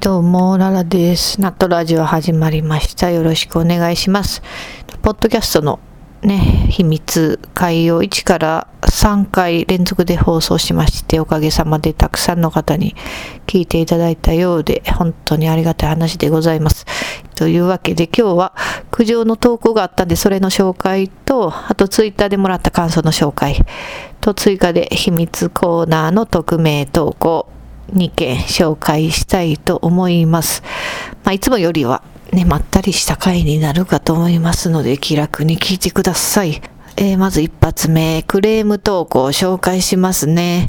どうも、ララです。ナットラジオ始まりました。よろしくお願いします。ポッドキャストのね、秘密会を1から3回連続で放送しまして、おかげさまでたくさんの方に聞いていただいたようで、本当にありがたい話でございます。というわけで今日は苦情の投稿があったんで、それの紹介と、あとツイッターでもらった感想の紹介と追加で秘密コーナーの匿名投稿、2件紹介したいと思います。まあ、いつもよりはね、まったりした回になるかと思いますので、気楽に聞いてください。えーまず一発目、クレーム投稿を紹介しますね。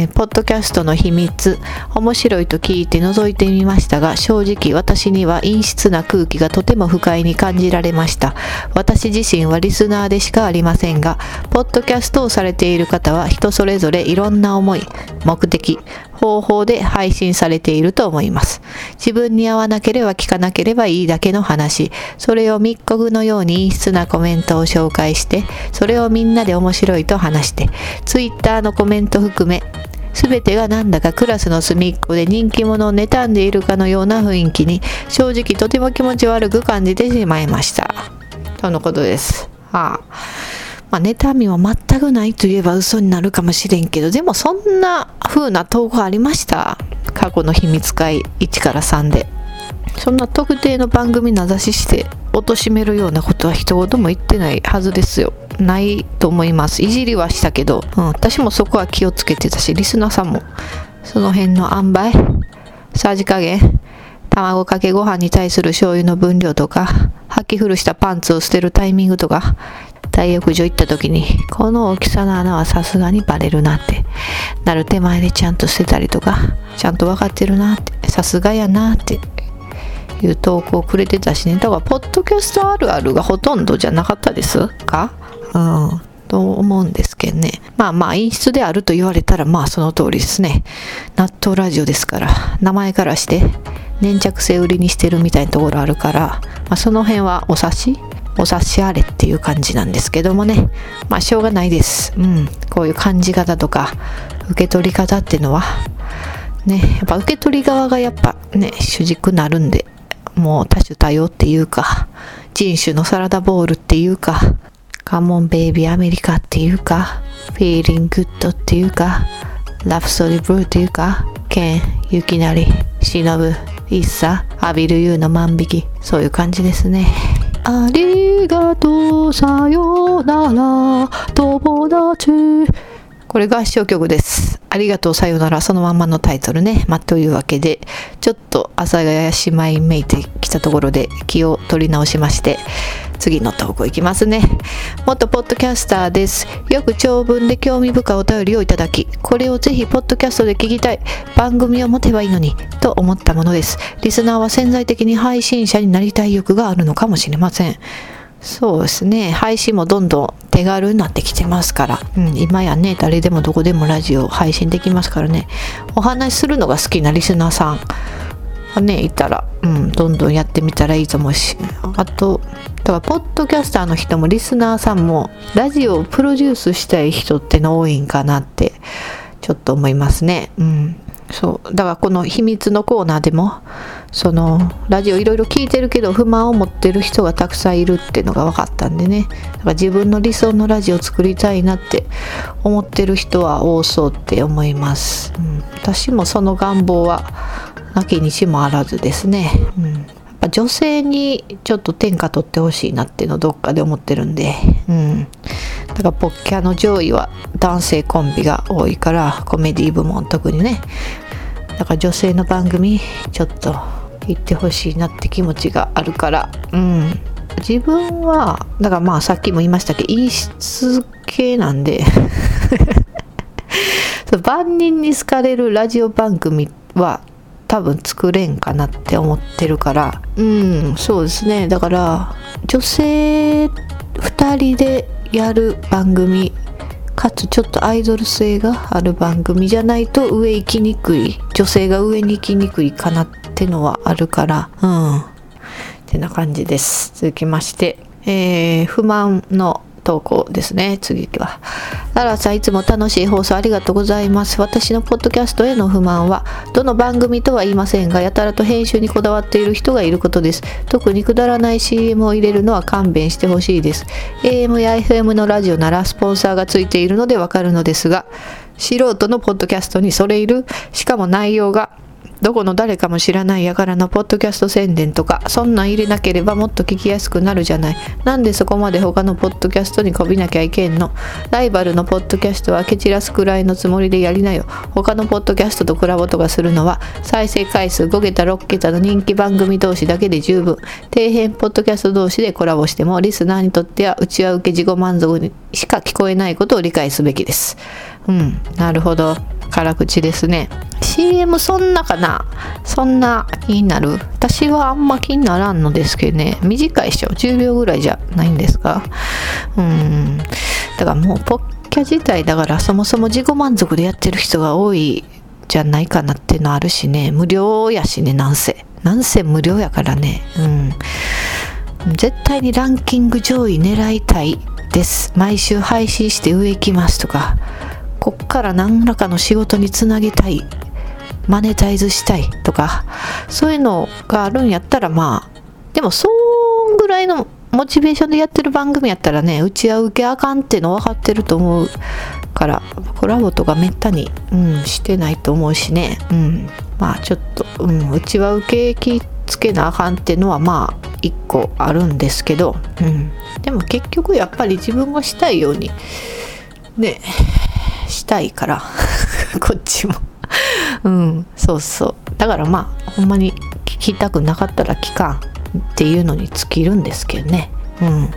えポッドキャストの秘密、面白いと聞いて覗いてみましたが、正直私には陰湿な空気がとても不快に感じられました。私自身はリスナーでしかありませんが、ポッドキャストをされている方は人それぞれいろんな思い、目的、方法で配信されていると思います。自分に合わなければ聞かなければいいだけの話、それを密告のように陰湿なコメントを紹介して、それをみんなで面白いと話して、ツイッターのコメント含め、全てがなんだかクラスの隅っこで人気者を妬んでいるかのような雰囲気に正直とても気持ち悪く感じてしまいました。とのことです。はあ。まあ、妬みは全くないと言えば嘘になるかもしれんけど、でもそんな風な投稿ありました？過去の秘密会1から3で。そんな特定の番組名指しして貶めるようなことは一言も言ってないはずですよ。ないと思います。いじりはしたけど、うん、私もそこは気をつけてたし、リスナーさんもその辺の塩梅、さじ加減、卵かけご飯に対する醤油の分量とか、履き古したパンツを捨てるタイミングとか、大浴場行った時に、この大きさの穴はさすがにバレるなって、なる手前でちゃんと捨てたりとか、ちゃんと分かってるなって、さすがやなって、いう投稿をくれてたしね。だから、ポッドキャストあるあるがほとんどじゃなかったです？か？うん。と思うんですけどね。まあまあ、陰湿であると言われたら、まあその通りですね。納豆ラジオですから、名前からして、粘着性売りにしてるみたいなところあるから、まあその辺はお察し？お察しあれっていう感じなんですけどもね。まあしょうがないです。うん。こういう感じ方とか、受け取り方っていうのは、ね、やっぱ受け取り側がやっぱね、主軸なるんで、もう多種多様っていうか、人種のサラダボールっていうか、カモンベイビーアメリカっていうか、フィーリングッドっていうか、ラプソディブルーっていうか、ケン、ユキナリ、シノブ、イッサ、アビルユーの万引き、そういう感じですね。ありがとう、さようなら、友達。これ合唱曲です。ありがとう、さよなら、そのまんまのタイトルね。まあ、というわけで、ちょっと朝がやしまいめいてきたところで気を取り直しまして、次の投稿いきますね。元ポッドキャスターです。よく長文で興味深いお便りをいただき、これをぜひポッドキャストで聞きたい、番組を持てばいいのに、と思ったものです。リスナーは潜在的に配信者になりたい欲があるのかもしれません。そうですね。配信もどんどん手軽になってきてますから。うん、今やね、誰でもどこでもラジオ配信できますからね。お話しするのが好きなリスナーさんがね、いたら、うん、どんどんやってみたらいいと思うし。あと、だから、ポッドキャスターの人もリスナーさんも、ラジオをプロデュースしたい人っての多いんかなって、ちょっと思いますね。うん。そう。だからこの秘密のコーナーでも、その、ラジオいろいろ聞いてるけど不満を持ってる人がたくさんいるっていうのが分かったんでね。だから自分の理想のラジオを作りたいなって思ってる人は多そうって思います。うん、私もその願望はなきにしもあらずですね。うん。やっぱ女性にちょっと天下取ってほしいなっていうのをどっかで思ってるんで。うん。だからポッキャの上位は男性コンビが多いからコメディ部門特にねだから女性の番組ちょっと行ってほしいなって気持ちがあるから。うん。自分はだからまあさっきも言いましたけど陰湿系なんで。万人に好かれるラジオ番組は多分作れんかなって思ってるから。うんそうですね。だから女性2人でやる番組かつちょっとアイドル性がある番組じゃないと上行きにくい。女性が上に行きにくいかなっってのはあるからうんってな感じです続きまして、えー不満の投稿ですね。次は。ララさん、いつも楽しい放送ありがとうございます。私のポッドキャストへの不満は、どの番組とは言いませんが、やたらと編集にこだわっている人がいることです。特にくだらない CM を入れるのは勘弁してほしいです。AM や FM のラジオならスポンサーがついているのでわかるのですが、素人のポッドキャストにそれいるしかも内容がどこの誰かも知らないやからのポッドキャスト宣伝とか、そんなん入れなければもっと聞きやすくなるじゃない。なんでそこまで他のポッドキャストにこびなきゃいけんの？ライバルのポッドキャストは蹴散らすくらいのつもりでやりなよ。他のポッドキャストとコラボとかするのは、再生回数5桁6桁の人気番組同士だけで十分。底辺ポッドキャスト同士でコラボしても、リスナーにとっては内輪受け自己満足にしか聞こえないことを理解すべきです。うん、なるほど。辛口ですね。CM そんなかな？そんな気になる？私はあんま気にならんのですけどね。短いっしょ。10秒ぐらいじゃないんですかうん。だからもうポッキャ自体だからそもそも自己満足でやってる人が多いじゃないかなっていうのあるしね。無料やしね、なんせ。なんせ無料やからね。うん。絶対にランキング上位狙いたいです。毎週配信して上行きますとか。こっから何らかの仕事につなげたいマネタイズしたいとかそういうのがあるんやったらまあでもそんぐらいのモチベーションでやってる番組やったらねうちは受けあかんっての分かってると思うからコラボとかめったに、うん、してないと思うしね、うん、まあちょっと、うん、うちは受け気つけなあかんってのはまあ一個あるんですけど、うん、でも結局やっぱり自分がしたいようにねしたいから。こっちも。うんそうそう。だからまあほんまに聞きたくなかったら聞かんっていうのに尽きるんですけどね。うん。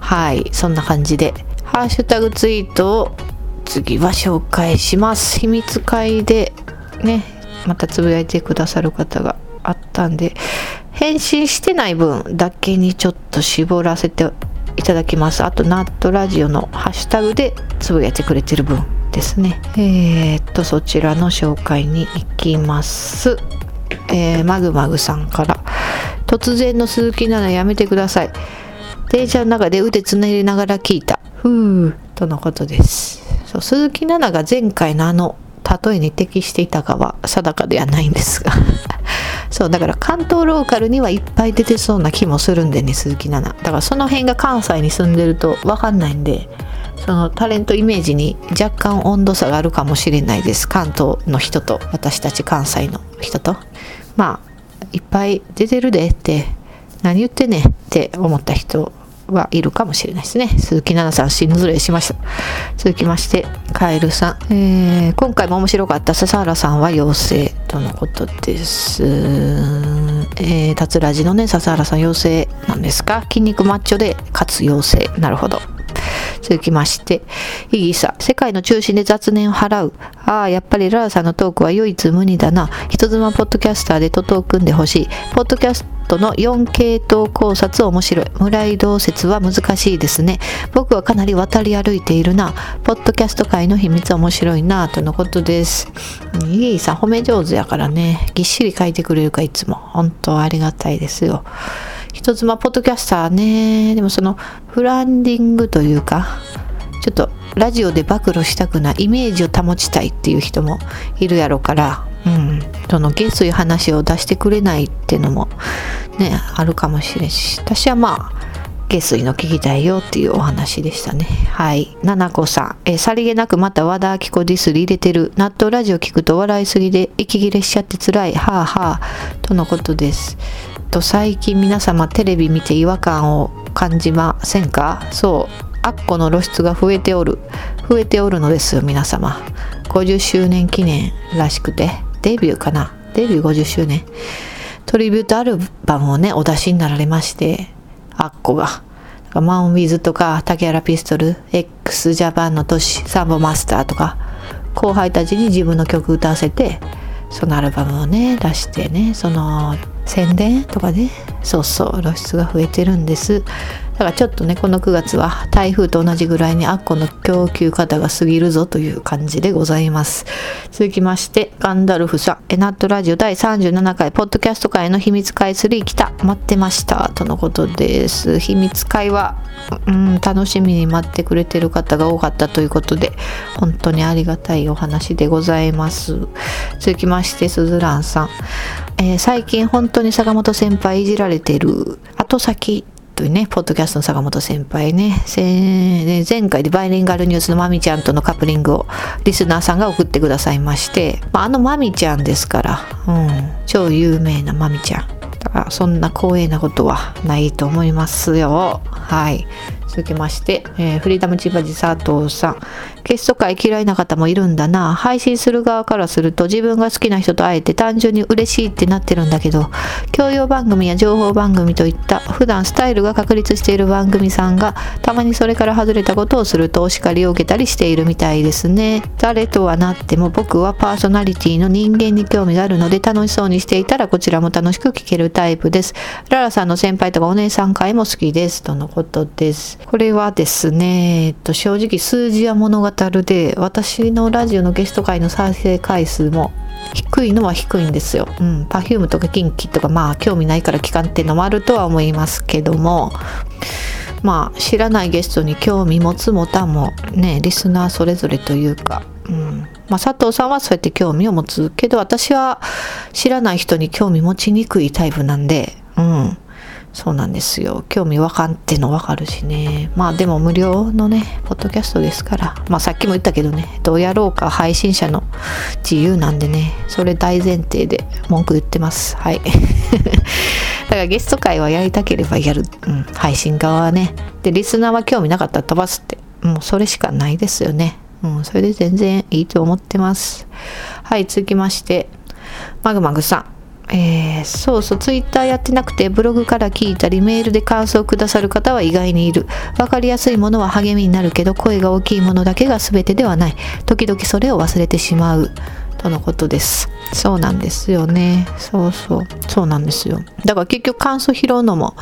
はいそんな感じで。ハッシュタグツイートを次は紹介します。秘密会でねまたつぶやいてくださる方があったんで返信してない分だけにちょっと絞らせていただきます。あと、ナットラジオのハッシュタグでつぶやいてくれてる分ですね。えー、っと、そちらの紹介に行きます。えー、マグマグさんから、突然の鈴木奈々やめてください。電車の中で腕つなりながら聞いた。ふー、とのことです。そう鈴木奈々が前回のあの例えに適していたかは定かではないんですがそうだから関東ローカルにはいっぱい出てそうな気もするんでね鈴木奈々。だからその辺が関西に住んでると分かんないんでそのタレントイメージに若干温度差があるかもしれないです。関東の人と私たち関西の人と。まあいっぱい出てるでって何言ってねって思った人はいるかもしれないですね。鈴木奈々さん、死ぬずれしました。続きまして、カエルさん。えー、今回も面白かった笹原さんは妖精とのことです。えー、達ラジのね、笹原さん妖精なんですか筋肉マッチョで、かつ妖精。なるほど。続きまして、イギサ、世界の中心で雑念を払う。ああ、やっぱりララさんのトークは唯一無二だな。人妻ポッドキャスターで徒党組んでほしい。ポッドキャストの4系統考察面白い。村井同説は難しいですね。僕はかなり渡り歩いているな。ポッドキャスト界の秘密面白いな、とのことです。イギーさん褒め上手やからね。ぎっしり書いてくれるかいつも。本当ありがたいですよ。人妻ポッドキャスターね。でもそのブランディングというか、ちょっとラジオで暴露したくないイメージを保ちたいっていう人もいるやろから、うん、その下水話を出してくれないっていうのもね、あるかもしれんし、私はまあ、下水の聞きたいよっていうお話でしたね。はい。ななこさん。えさりげなくまた和田アキ子ディスリ入れてる。納豆ラジオ聞くと笑いすぎで息切れしちゃって辛い。はあはあ。とのことです。と最近皆様テレビ見て違和感を感じませんか？そう。アッコの露出が増えておる。増えておるのです皆様。50周年記念らしくて。デビューかな？デビュー50周年。トリビュートアルバムをねお出しになられましてアッコが。マンウィズとか竹原ピストル x ジャパンの都市サンボマスターとか後輩たちに自分の曲歌わせてそのアルバムをね出してねその宣伝とかねそうそう露出が増えてるんです。だからちょっとねこの9月は台風と同じぐらいにアッコの供給方が過ぎるぞという感じでございます。続きましてガンダルフさんエナットラジオ第37回ポッドキャスト界の秘密会3来た待ってましたとのことです。秘密会はうん楽しみに待ってくれてる方が多かったということで本当にありがたいお話でございます。続きましてすずらんさん、えー、最近本当に坂本先輩いじられてる後先というね、ポッドキャストの坂本先輩ね、前回でバイリンガルニュースのまみちゃんとのカップリングをリスナーさんが送ってくださいまして、まあ、あのまみちゃんですから、うん、超有名なまみちゃん。だからそんな光栄なことはないと思いますよ。はい。続きまして、えー、フリーダムチバジ佐藤さん。ゲスト会嫌いな方もいるんだな。配信する側からすると自分が好きな人と会えて単純に嬉しいってなってるんだけど、教養番組や情報番組といった普段スタイルが確立している番組さんがたまにそれから外れたことをするとお叱りを受けたりしているみたいですね。誰とはなっても僕はパーソナリティの人間に興味があるので楽しそうにしていたらこちらも楽しく聞けるタイプです。ララさんの先輩とかお姉さん会も好きです。とのことです。これはですね、えっと、正直数字や物語で私のラジオのゲスト会の再生回数も低いのは低いんですよ。うん。Perfume とか KinKi とかまあ興味ないから聞かんっていうのもあるとは思いますけどもまあ知らないゲストに興味持つもたもねリスナーそれぞれというか、うんまあ、佐藤さんはそうやって興味を持つけど私は知らない人に興味持ちにくいタイプなんで、うん、そうなんですよ。興味わかんってのわかるしね。まあでも無料のね、ポッドキャストですから。まあさっきも言ったけどね、どうやろうか配信者の自由なんでね、それ大前提で文句言ってます。はい。だからゲスト会はやりたければやる。うん、配信側はね。で、リスナーは興味なかったら飛ばすって。もうそれしかないですよね。うん、それで全然いいと思ってます。はい、続きまして、マグマグさん。えー、そうそう、ツイッターやってなくて、ブログから聞いたり、メールで感想をくださる方は意外にいる。分かりやすいものは励みになるけど、声が大きいものだけが全てではない。時々それを忘れてしまう。とのことです。そうなんですよね。そうそう。そうなんですよ。だから結局感想拾うのも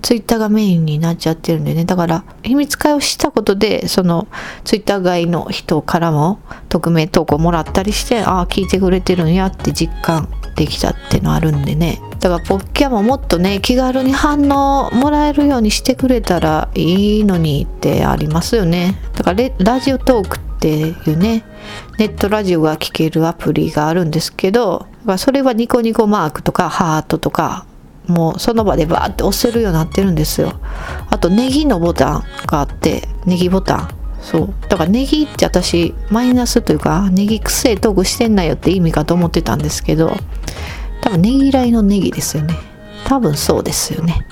ツイッターがメインになっちゃってるんでね。だから秘密会をしたことで、そのツイッター外の人からも匿名投稿もらったりして、ああ、聞いてくれてるんやって実感できたってのあるんでねだからポッキャももっとね気軽に反応もらえるようにしてくれたらいいのにってありますよねだからラジオトークっていうねネットラジオが聴けるアプリがあるんですけどそれはニコニコマークとかハートとかもうその場でバーって押せるようになってるんですよ。あとネギのボタンがあってネギボタン。そう。だからネギって私マイナスというかネギくせえトークしてんなよって意味かと思ってたんですけど多分ネギ嫌いのネギですよね。多分そうですよね。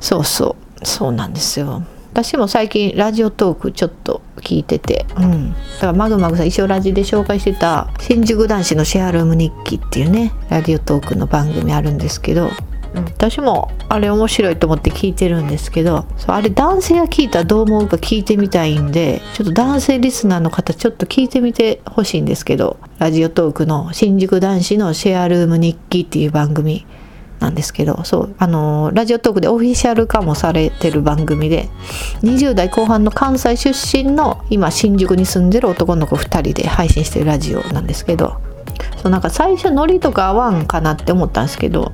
そうそう。そうなんですよ。私も最近ラジオトークちょっと聞いてて、うん。だからマグマグさん一応ラジで紹介してた新宿男子のシェアルーム日記っていうね、ラジオトークの番組あるんですけど、私もあれ面白いと思って聞いてるんですけどそうあれ男性が聞いたらどう思うか聞いてみたいんでちょっと男性リスナーの方ちょっと聞いてみてほしいんですけどラジオトークの新宿男子のシェアルーム日記っていう番組なんですけどそうあのラジオトークでオフィシャル化もされてる番組で20代後半の関西出身の今新宿に住んでる男の子2人で配信してるラジオなんですけどそうなんか最初ノリとか合わんかなって思ったんですけど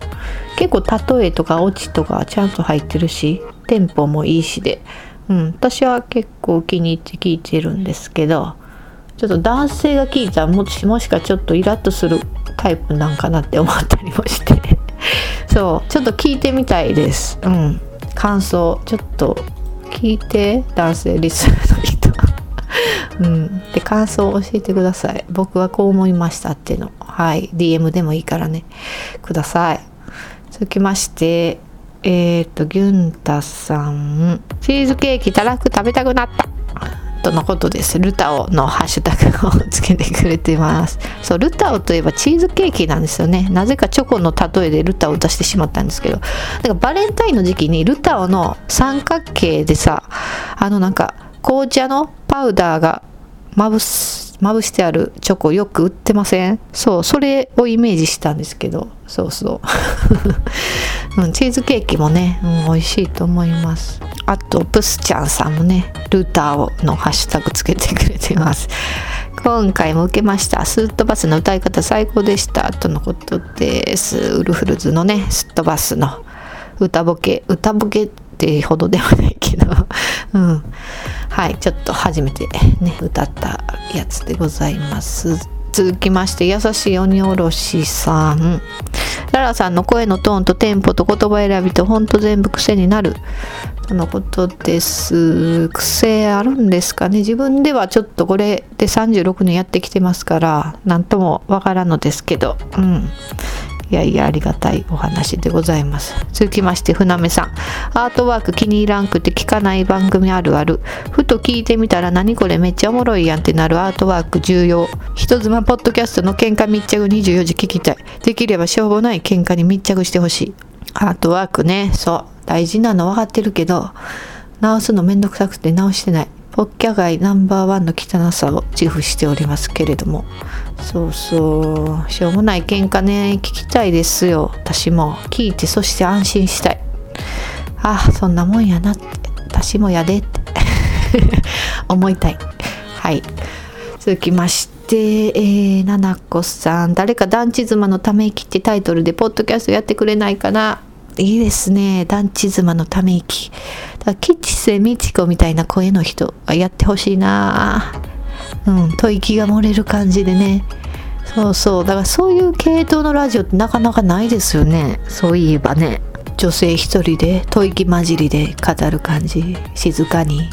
結構例えとかオチとかちゃんと入ってるしテンポもいいしで、うん、私は結構気に入って聞いてるんですけどちょっと男性が聞いたらもしもしかちょっとイラッとするタイプなんかなって思ったりもして。そうちょっと聞いてみたいですうん感想ちょっと聞いて男性リスナーの人 うん。で、感想を教えてください。僕はこう思いましたっていうの。はい。DM でもいいからね、ください。続きまして、えっ、ー、と、ギュンタさん。チーズケーキたらふく食べたくなった。とのことです。ルタオのハッシュタグをつけてくれてます。そう、ルタオといえばチーズケーキなんですよね。なぜかチョコの例えでルタオを出してしまったんですけど。だかバレンタインの時期にルタオの三角形でさ、あのなんか紅茶のパウダーがまぶす、まぶしてあるチョコよく売ってません？そう、それをイメージしたんですけど、そうそう。うん、チーズケーキもね、うん、美味しいと思います。あとプスちゃんさんもねルーターをのハッシュタグつけてくれてます。今回も受けました。スットバスの歌い方最高でしたとのことです。ウルフルズのねスットバスの歌ボケ。歌ボケってほどではないけど。うん。はいちょっと初めてね歌ったやつでございます。続きまして優しい鬼おろしさん。ララさんの声のトーンとテンポと言葉選びとほんと全部癖になる。とのことです。癖あるんですかね。自分ではちょっとこれで36年やってきてますから何ともわからんのですけど。うん。いやいやありがたいお話でございます。続きまして船目さん。アートワーク気に入らんくて聞かない番組あるある。ふと聞いてみたら何これめっちゃおもろいやんってなる。アートワーク重要。人妻ポッドキャストの喧嘩密着。24時聞きたい。できればしょうもない喧嘩に密着してほしい。アートワークね。そう。大事なの分かってるけど直すのめんどくさくて直してない。ポッキャ街ナンバーワンの汚さを自負しておりますけれども。そうそう。しょうもない喧嘩ね。聞きたいですよ。私も。聞いてそして安心したい。あそんなもんやなって。私もやでって。思いたい。はい。続きましてえー、ななこさん。誰か団地妻のため息ってタイトルでポッドキャストやってくれないかな。いいですね。団地妻のため息。だ吉瀬美智子みたいな声の人やってほしいなうん、吐息が漏れる感じでね。そうそう。だからそういう系統のラジオってなかなかないですよね。そういえばね。女性一人で吐息混じりで語る感じ。静かに。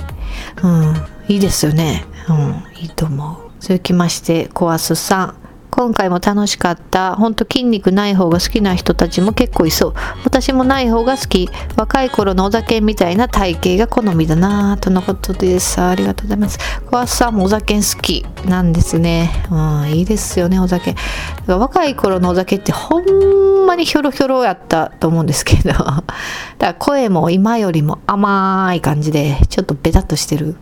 うん。いいですよね。うん。いいと思う。続きまして、コアスさん。今回も楽しかった。ほんと筋肉ない方が好きな人たちも結構いそう。私もない方が好き。若い頃のお酒みたいな体型が好みだなぁとのことです。ありがとうございます。小橋さんもお酒好きなんですね。うん、いいですよね、お酒。若い頃のお酒ってほんまにひょろひょろやったと思うんですけど。だから声も今よりも甘い感じで、ちょっとベタっとしてる。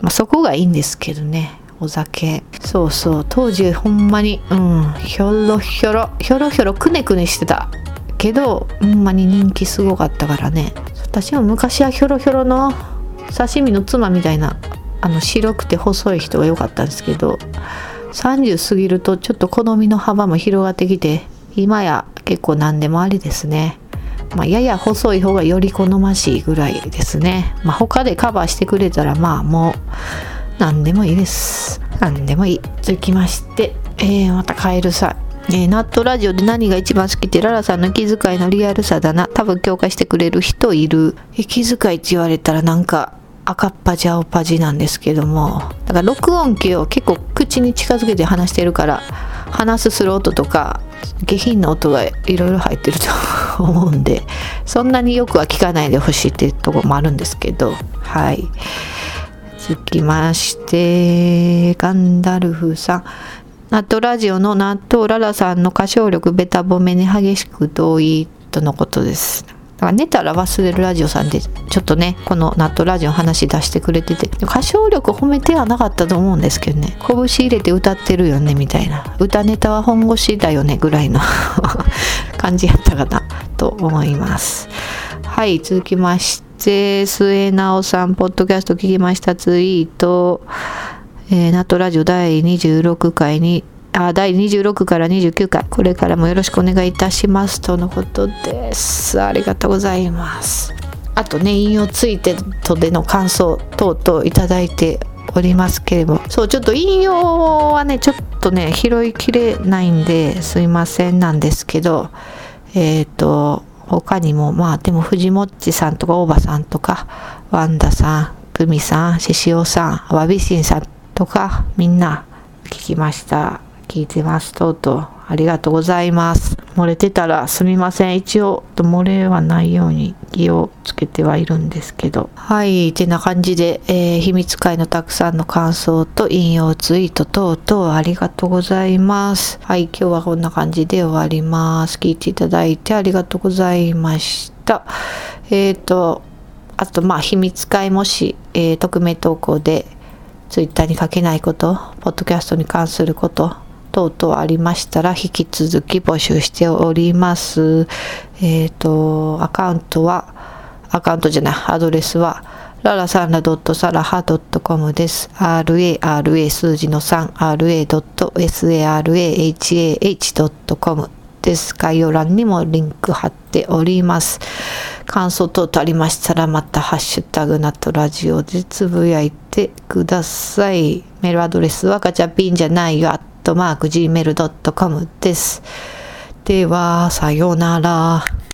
まあそこがいいんですけどね。お酒。そうそう。当時ほんまにうん。ひょろひょろ。ひょろひょろくねくねしてた。けどほんまに人気すごかったからね。私も昔はひょろひょろの刺身の妻みたいなあの白くて細い人が良かったんですけど30過ぎるとちょっと好みの幅も広がってきて今や結構何でもありですね。まあ、やや細い方がより好ましいぐらいですね。まあ、他でカバーしてくれたらまあもう何でもいいです。何でもいい。続きまして、えー、またカエルさん。えー、ナットラジオで何が一番好きってララさんの気遣いのリアルさだな。多分共感してくれる人いる。え気遣いって言われたらなんか赤っ端青パジなんですけども。だから録音機を結構口に近づけて話してるから、話すする音とか下品な音がいろいろ入ってると思うんで、そんなによくは聞かないでほしいっていうとこもあるんですけど、はい。続きまして、ガンダルフさん。納豆ラジオの納豆ララさんの歌唱力ベタ褒めに激しく同意とのことです。だから寝たら忘れるラジオさんでちょっとねこの納豆ラジオ話出してくれてて。歌唱力褒めてはなかったと思うんですけどね。拳入れて歌ってるよねみたいな。歌ネタは本腰だよねぐらいの 感じやったかなと思います。はい続きまして。末直さん、ポッドキャスト聞きましたツイート、えー、ナットラジオ第26回に、あ、第26から29回、これからもよろしくお願いいたします。とのことです。ありがとうございます。あとね、引用ついてとでの感想等々いただいておりますけれども、そう、ちょっと引用はね、ちょっとね、拾いきれないんですいませんなんですけど、えっ、ー、と、他にも、まあでも藤もっちさんとか大場さんとか、ワンダさん、久美さん、獅子王さん、わびしんさんとか、みんな聞きました。聞いてます。とうとう。ありがとうございます。漏れてたらすみません。一応、漏れはないように気をつけてはいるんですけど。はい。てな感じで、えー、秘密会のたくさんの感想と引用ツイート等々ありがとうございます。はい。今日はこんな感じで終わります。聞いていただいてありがとうございました。えっ、ー、と、あと、まあ、秘密会もし、えー、匿名投稿で、ツイッターに書けないこと、ポッドキャストに関すること、等々ありましたら引き続き募集しております。えっ、と、アカウントは、アカウントじゃない、アドレスは、ララサンラ .salaha.com です。rara 数字の 3ra.sarahah.com です。概要欄にもリンク貼っております。感想等々ありましたら、またハッシュタグナットラジオでつぶやいてください。メールアドレスはガチャピンじゃないよ、トマーク gmail.com です。では、さようなら。